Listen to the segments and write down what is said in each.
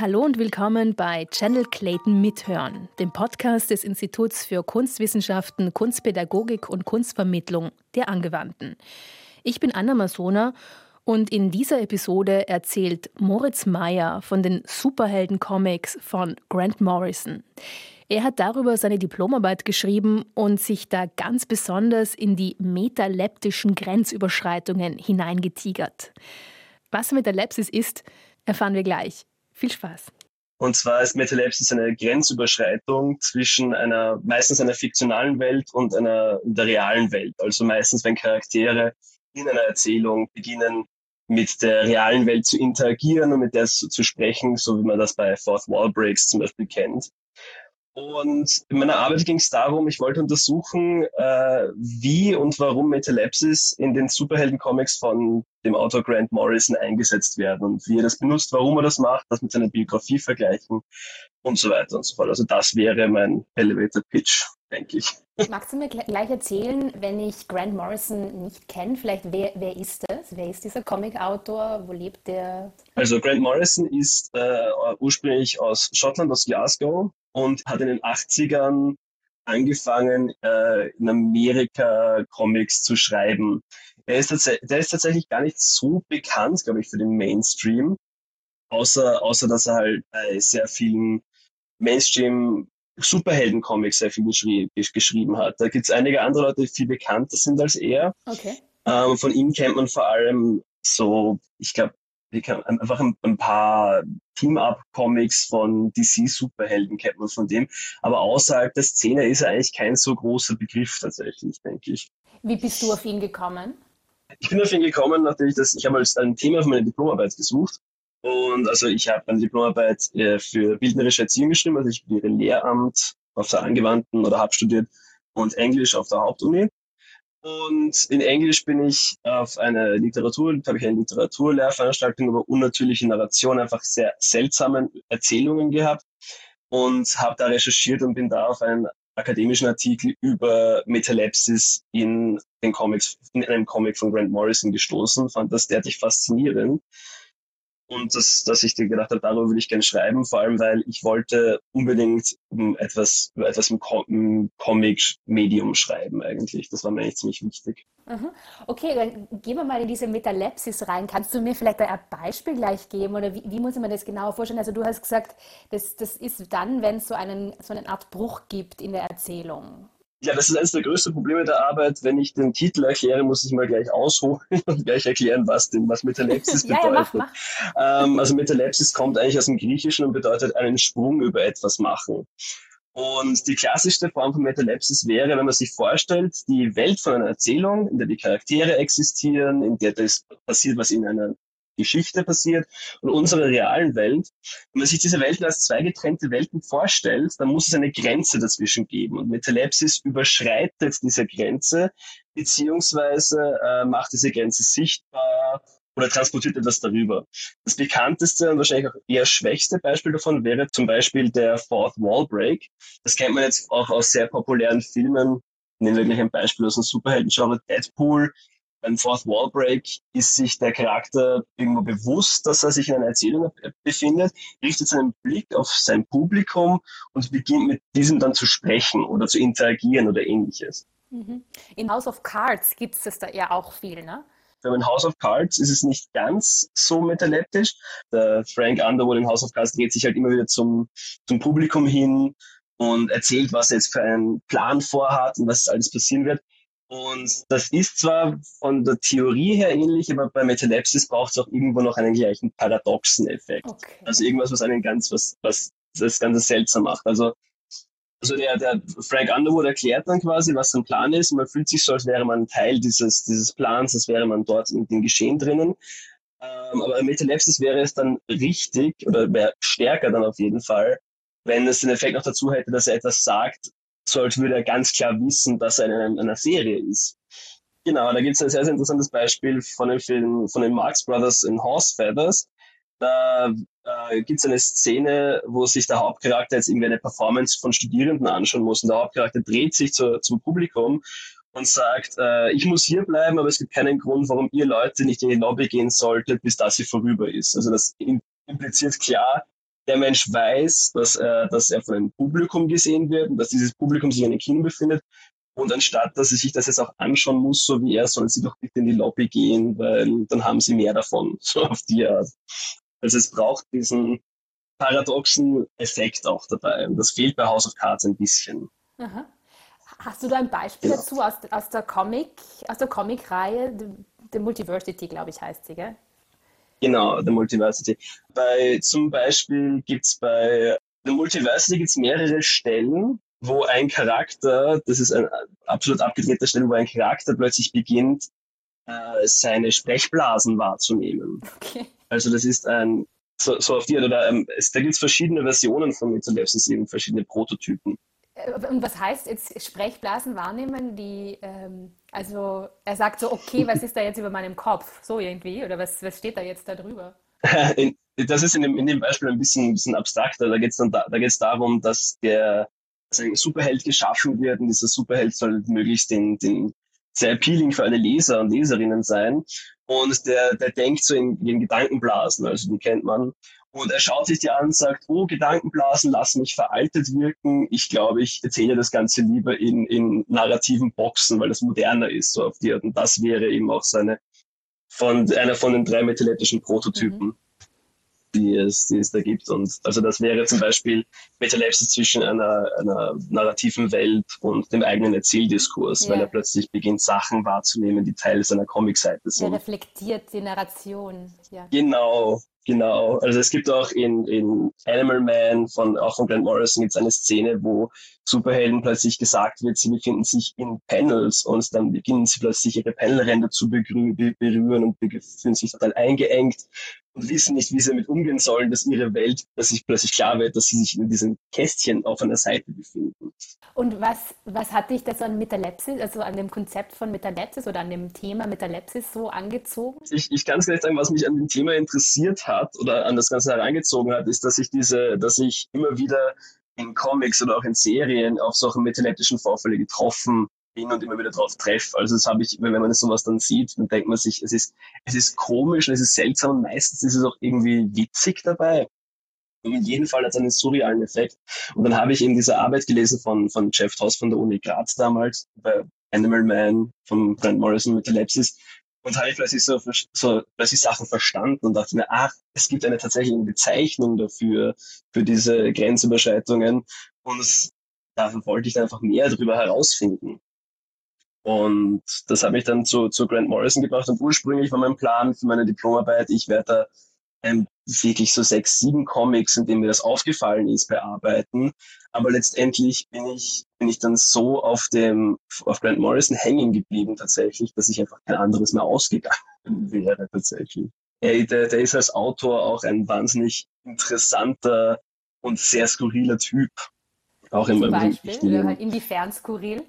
Hallo und willkommen bei Channel Clayton Mithören, dem Podcast des Instituts für Kunstwissenschaften, Kunstpädagogik und Kunstvermittlung der Angewandten. Ich bin Anna Masona und in dieser Episode erzählt Moritz Meyer von den Superhelden-Comics von Grant Morrison. Er hat darüber seine Diplomarbeit geschrieben und sich da ganz besonders in die metaleptischen Grenzüberschreitungen hineingetigert. Was Metalepsis ist, erfahren wir gleich. Viel Spaß. Und zwar ist Metalepsis eine Grenzüberschreitung zwischen einer, meistens einer fiktionalen Welt und einer der realen Welt. Also meistens, wenn Charaktere in einer Erzählung beginnen, mit der realen Welt zu interagieren und mit der zu, zu sprechen, so wie man das bei Fourth Wall Breaks zum Beispiel kennt. Und in meiner Arbeit ging es darum, ich wollte untersuchen, äh, wie und warum Metalepsis in den Superhelden-Comics von dem Autor Grant Morrison eingesetzt werden und wie er das benutzt, warum er das macht, das mit seiner Biografie vergleichen und so weiter und so fort. Also das wäre mein Elevator Pitch, denke ich. Magst du mir gleich erzählen, wenn ich Grant Morrison nicht kenne, vielleicht wer, wer ist das? Wer ist dieser Comic-Autor? Wo lebt der? Also Grant Morrison ist äh, ursprünglich aus Schottland, aus Glasgow und hat in den 80ern angefangen, äh, in Amerika Comics zu schreiben. Er ist der ist tatsächlich gar nicht so bekannt, glaube ich, für den Mainstream, außer, außer dass er halt bei sehr vielen Mainstream Superhelden-Comics sehr viel geschrie geschrieben hat. Da gibt es einige andere Leute, die viel bekannter sind als er. Okay. Ähm, von ihm kennt man vor allem so, ich glaube, einfach ein, ein paar Team-Up-Comics von DC-Superhelden kennt man von dem. Aber außerhalb der Szene ist er eigentlich kein so großer Begriff tatsächlich, denke ich. Wie bist du auf ihn gekommen? Ich bin auf ihn gekommen, nachdem ich das, ich habe als ein Thema für meine Diplomarbeit gesucht. Und also ich habe eine Diplomarbeit äh, für bildnerische Erziehung geschrieben, also ich studiere Lehramt auf der angewandten oder habe studiert und Englisch auf der Hauptuni. Und in Englisch bin ich auf eine Literatur, habe ich eine Literaturlehrveranstaltung über unnatürliche Narration, einfach sehr seltsame Erzählungen gehabt und habe da recherchiert und bin da auf einen akademischen Artikel über Metalepsis in den Comics, in einem Comic von Grant Morrison gestoßen, fand das derartig faszinierend und das, dass ich dir gedacht habe, darüber würde ich gerne schreiben, vor allem weil ich wollte unbedingt etwas etwas im, im Comic-Medium schreiben eigentlich. Das war mir eigentlich ziemlich wichtig. Mhm. Okay, dann gehen wir mal in diese Metalepsis rein. Kannst du mir vielleicht ein Beispiel gleich geben oder wie, wie muss man das genauer vorstellen? Also du hast gesagt, das, das ist dann, wenn es so einen so eine Art Bruch gibt in der Erzählung. Ja, das ist eines der größten Probleme der Arbeit. Wenn ich den Titel erkläre, muss ich mal gleich ausholen und gleich erklären, was denn, was Metalepsis bedeutet. ja, mach, mach. Ähm, also Metalepsis kommt eigentlich aus dem Griechischen und bedeutet einen Sprung über etwas machen. Und die klassischste Form von Metalepsis wäre, wenn man sich vorstellt, die Welt von einer Erzählung, in der die Charaktere existieren, in der das passiert, was in einer Geschichte passiert und unserer realen Welt. Wenn man sich diese Welten als zwei getrennte Welten vorstellt, dann muss es eine Grenze dazwischen geben. Und Metalepsis überschreitet diese Grenze, beziehungsweise äh, macht diese Grenze sichtbar oder transportiert etwas darüber. Das bekannteste und wahrscheinlich auch eher schwächste Beispiel davon wäre zum Beispiel der Fourth Wall Break. Das kennt man jetzt auch aus sehr populären Filmen. Nehmen wir gleich ein Beispiel aus dem Superhelden-Genre Deadpool beim Fourth Wall Break ist sich der Charakter irgendwo bewusst, dass er sich in einer Erzählung befindet, richtet seinen Blick auf sein Publikum und beginnt mit diesem dann zu sprechen oder zu interagieren oder ähnliches. Mhm. In House of Cards gibt es das da ja auch viel, ne? In House of Cards ist es nicht ganz so metaleptisch. Der Frank Underwood in House of Cards dreht sich halt immer wieder zum, zum Publikum hin und erzählt, was er jetzt für einen Plan vorhat und was alles passieren wird. Und das ist zwar von der Theorie her ähnlich, aber bei Metalepsis braucht es auch irgendwo noch einen gleichen paradoxen Effekt. Okay. Also irgendwas, was einen ganz, was, was das Ganze seltsam macht. Also, also der, der Frank Underwood erklärt dann quasi, was sein Plan ist. Man fühlt sich so, als wäre man Teil dieses, dieses Plans, als wäre man dort in dem Geschehen drinnen. Ähm, aber Metalepsis wäre es dann richtig oder wäre stärker dann auf jeden Fall, wenn es den Effekt noch dazu hätte, dass er etwas sagt, so als würde er ganz klar wissen, dass er in einer, einer Serie ist. Genau, da gibt es ein sehr, sehr interessantes Beispiel von dem Film von den Marx Brothers in Horse Feathers. Da äh, gibt es eine Szene, wo sich der Hauptcharakter jetzt irgendwie eine Performance von Studierenden anschauen muss. Und der Hauptcharakter dreht sich zu, zum Publikum und sagt, äh, ich muss hier bleiben, aber es gibt keinen Grund, warum ihr Leute nicht in die Lobby gehen solltet, bis das hier vorüber ist. Also das impliziert klar, der Mensch weiß, dass er, dass er von einem Publikum gesehen wird und dass dieses Publikum sich in einem Kino befindet. Und anstatt, dass sie sich das jetzt auch anschauen muss, so wie er, sollen sie doch bitte in die Lobby gehen, weil dann haben sie mehr davon, so auf die Art. Also es braucht diesen paradoxen Effekt auch dabei. Und das fehlt bei House of Cards ein bisschen. Aha. Hast du da ein Beispiel ja. dazu aus, aus der Comic, aus der Comic-Reihe, The Multiversity, glaube ich, heißt sie, gell? Genau, The Multiversity. Bei, zum Beispiel gibt es bei The Multiversity gibt's mehrere Stellen, wo ein Charakter, das ist ein absolut abgedrehter Stelle, wo ein Charakter plötzlich beginnt, äh, seine Sprechblasen wahrzunehmen. Okay. Also das ist ein, so, so auf die, oder ähm, es, da gibt es verschiedene Versionen von Metalepsis, eben verschiedene Prototypen. Und was heißt jetzt Sprechblasen wahrnehmen? Die, ähm, also er sagt so, okay, was ist da jetzt über meinem Kopf? So irgendwie? Oder was, was steht da jetzt da drüber? das ist in dem, in dem Beispiel ein bisschen, ein bisschen abstrakter. Da geht es da, da darum, dass der dass ein Superheld geschaffen wird und dieser Superheld soll möglichst den, den sehr appealing für alle Leser und Leserinnen sein. Und der, der denkt so in, in Gedankenblasen, also den kennt man. Und er schaut sich die an und sagt, oh, Gedankenblasen lassen mich veraltet wirken. Ich glaube, ich erzähle das Ganze lieber in, in narrativen Boxen, weil das moderner ist, so auf die Art. Und das wäre eben auch seine, von, einer von den drei metalettischen Prototypen. Mhm die es, die es da gibt. Und also das wäre zum Beispiel Metalepsis zwischen einer, einer narrativen Welt und dem eigenen Erzähldiskurs, ja. weil er plötzlich beginnt, Sachen wahrzunehmen, die Teil seiner Comicseite sind. Er reflektiert die Narration. Ja. Genau, Genau, also es gibt auch in, in Animal Man von auch von Grant Morrison gibt es eine Szene, wo Superhelden plötzlich gesagt wird, sie befinden sich in Panels und dann beginnen sie plötzlich ihre Panelränder zu berühren und fühlen sich total eingeengt und wissen nicht, wie sie damit umgehen sollen, dass ihre Welt, dass sich plötzlich klar wird, dass sie sich in diesem Kästchen auf einer Seite befinden. Und was, was hat dich das an Metalepsis, also an dem Konzept von Metalepsis oder an dem Thema Metalepsis so angezogen? Ich, ich kann es gleich sagen, was mich an dem Thema interessiert hat oder an das Ganze hereingezogen hat, ist, dass ich diese, dass ich immer wieder in Comics oder auch in Serien auf solche metaleptischen Vorfälle getroffen bin und immer wieder drauf treffe. Also das habe ich, wenn man sowas dann sieht, dann denkt man sich, es ist, es ist komisch und es ist seltsam und meistens ist es auch irgendwie witzig dabei. Und in jedem Fall hat es einen surrealen Effekt. Und dann habe ich in dieser Arbeit gelesen von, von Jeff Toss von der Uni Graz damals, bei Animal Man von Grant Morrison mit Ellipsis. Und habe ich plötzlich so, so plötzlich Sachen verstanden und dachte mir, ach, es gibt eine tatsächliche Bezeichnung dafür, für diese Grenzüberschreitungen. Und es, da wollte ich dann einfach mehr darüber herausfinden. Und das hat mich dann zu, zu Grant Morrison gebracht. Und ursprünglich war mein Plan für meine Diplomarbeit, ich werde da ähm, wirklich so sechs, sieben Comics, in denen mir das aufgefallen ist, bearbeiten. Aber letztendlich bin ich, bin ich dann so auf dem, auf Grant Morrison hängen geblieben tatsächlich, dass ich einfach kein anderes mehr ausgegangen wäre tatsächlich. Er, der, der ist als Autor auch ein wahnsinnig interessanter und sehr skurriler Typ. Auch Zum in Beispiel, halt inwiefern skurril?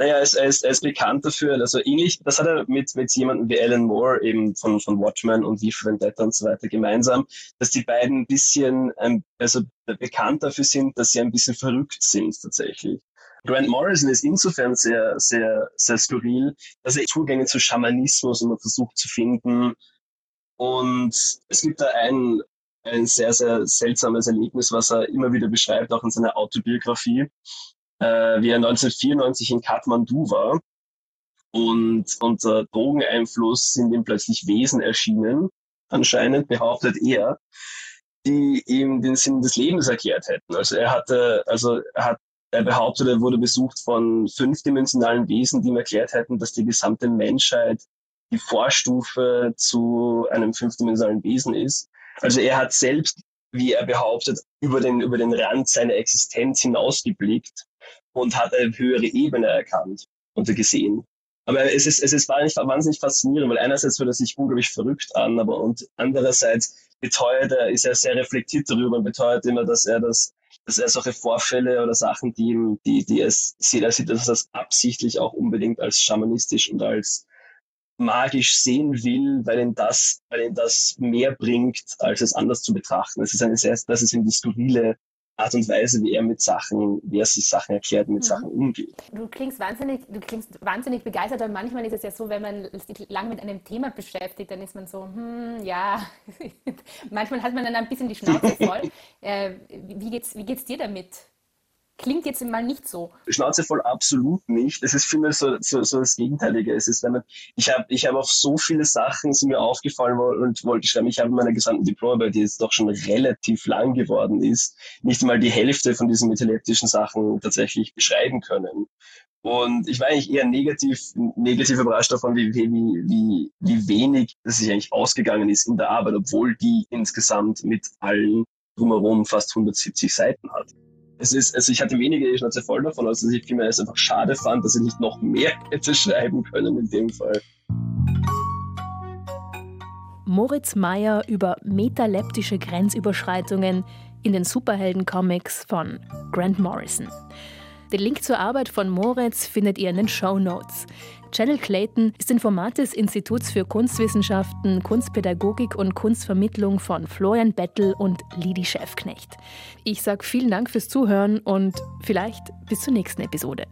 Naja, er ist, er, ist, er ist bekannt dafür, also ähnlich, das hat er mit, mit jemandem wie Alan Moore eben von, von Watchmen und Wie Vendetta und so weiter gemeinsam, dass die beiden ein bisschen, ähm, also bekannt dafür sind, dass sie ein bisschen verrückt sind tatsächlich. Grant Morrison ist insofern sehr, sehr, sehr skurril, dass er Zugänge zu Schamanismus immer versucht zu finden. Und es gibt da ein, ein sehr, sehr seltsames Erlebnis, was er immer wieder beschreibt, auch in seiner Autobiografie äh, wie er 1994 in Kathmandu war. Und unter Drogeneinfluss sind ihm plötzlich Wesen erschienen, anscheinend behauptet er, die ihm den Sinn des Lebens erklärt hätten. Also er hatte, also er hat, er behauptet, er wurde besucht von fünfdimensionalen Wesen, die ihm erklärt hätten, dass die gesamte Menschheit die Vorstufe zu einem fünfdimensionalen Wesen ist. Also er hat selbst, wie er behauptet, über den, über den Rand seiner Existenz hinausgeblickt und hat eine höhere Ebene erkannt und gesehen. Aber es ist, es ist wahnsinnig faszinierend, weil einerseits hört er sich unglaublich verrückt an, aber und andererseits beteuert er, ist er sehr reflektiert darüber und beteuert immer, dass er das, dass er solche Vorfälle oder Sachen, die ihm, die, die es sieht, er sieht, dass er das absichtlich auch unbedingt als schamanistisch und als magisch sehen will, weil ihn das, weil ihn das mehr bringt, als es anders zu betrachten. Es ist eine sehr, das ist ihm die skurrile Art und Weise, wie er mit Sachen, wie er sich Sachen erklärt, mit mhm. Sachen umgeht. Du klingst wahnsinnig, du klingst wahnsinnig begeistert, aber manchmal ist es ja so, wenn man sich lange mit einem Thema beschäftigt, dann ist man so, hm, ja, manchmal hat man dann ein bisschen die Schnauze voll. äh, wie geht's, wie geht's dir damit? Klingt jetzt mal nicht so. Schnauze voll absolut nicht. Es ist vielmehr so, so, so das Gegenteilige. Es ist, wenn man, ich habe ich hab auf so viele Sachen sind mir aufgefallen und wollte schreiben. Ich habe in meiner gesamten Diplomarbeit, die jetzt doch schon relativ lang geworden ist, nicht mal die Hälfte von diesen metaleptischen Sachen tatsächlich beschreiben können. Und ich war eigentlich eher negativ, negativ überrascht davon, wie, wie, wie, wie wenig das sich eigentlich ausgegangen ist in der Arbeit, obwohl die insgesamt mit allen drumherum fast 170 Seiten hat es ist, also ich hatte weniger die Schnauze voll davon, als dass ich vielmehr es einfach schade fand, dass ich nicht noch mehr hätte schreiben können in dem Fall. Moritz Meyer über metaleptische Grenzüberschreitungen in den Superhelden-Comics von Grant Morrison. Den Link zur Arbeit von Moritz findet ihr in den Show Notes. Channel Clayton ist ein Format des Instituts für Kunstwissenschaften, Kunstpädagogik und Kunstvermittlung von Florian Bettel und Lidi Schäfknecht. Ich sage vielen Dank fürs Zuhören und vielleicht bis zur nächsten Episode.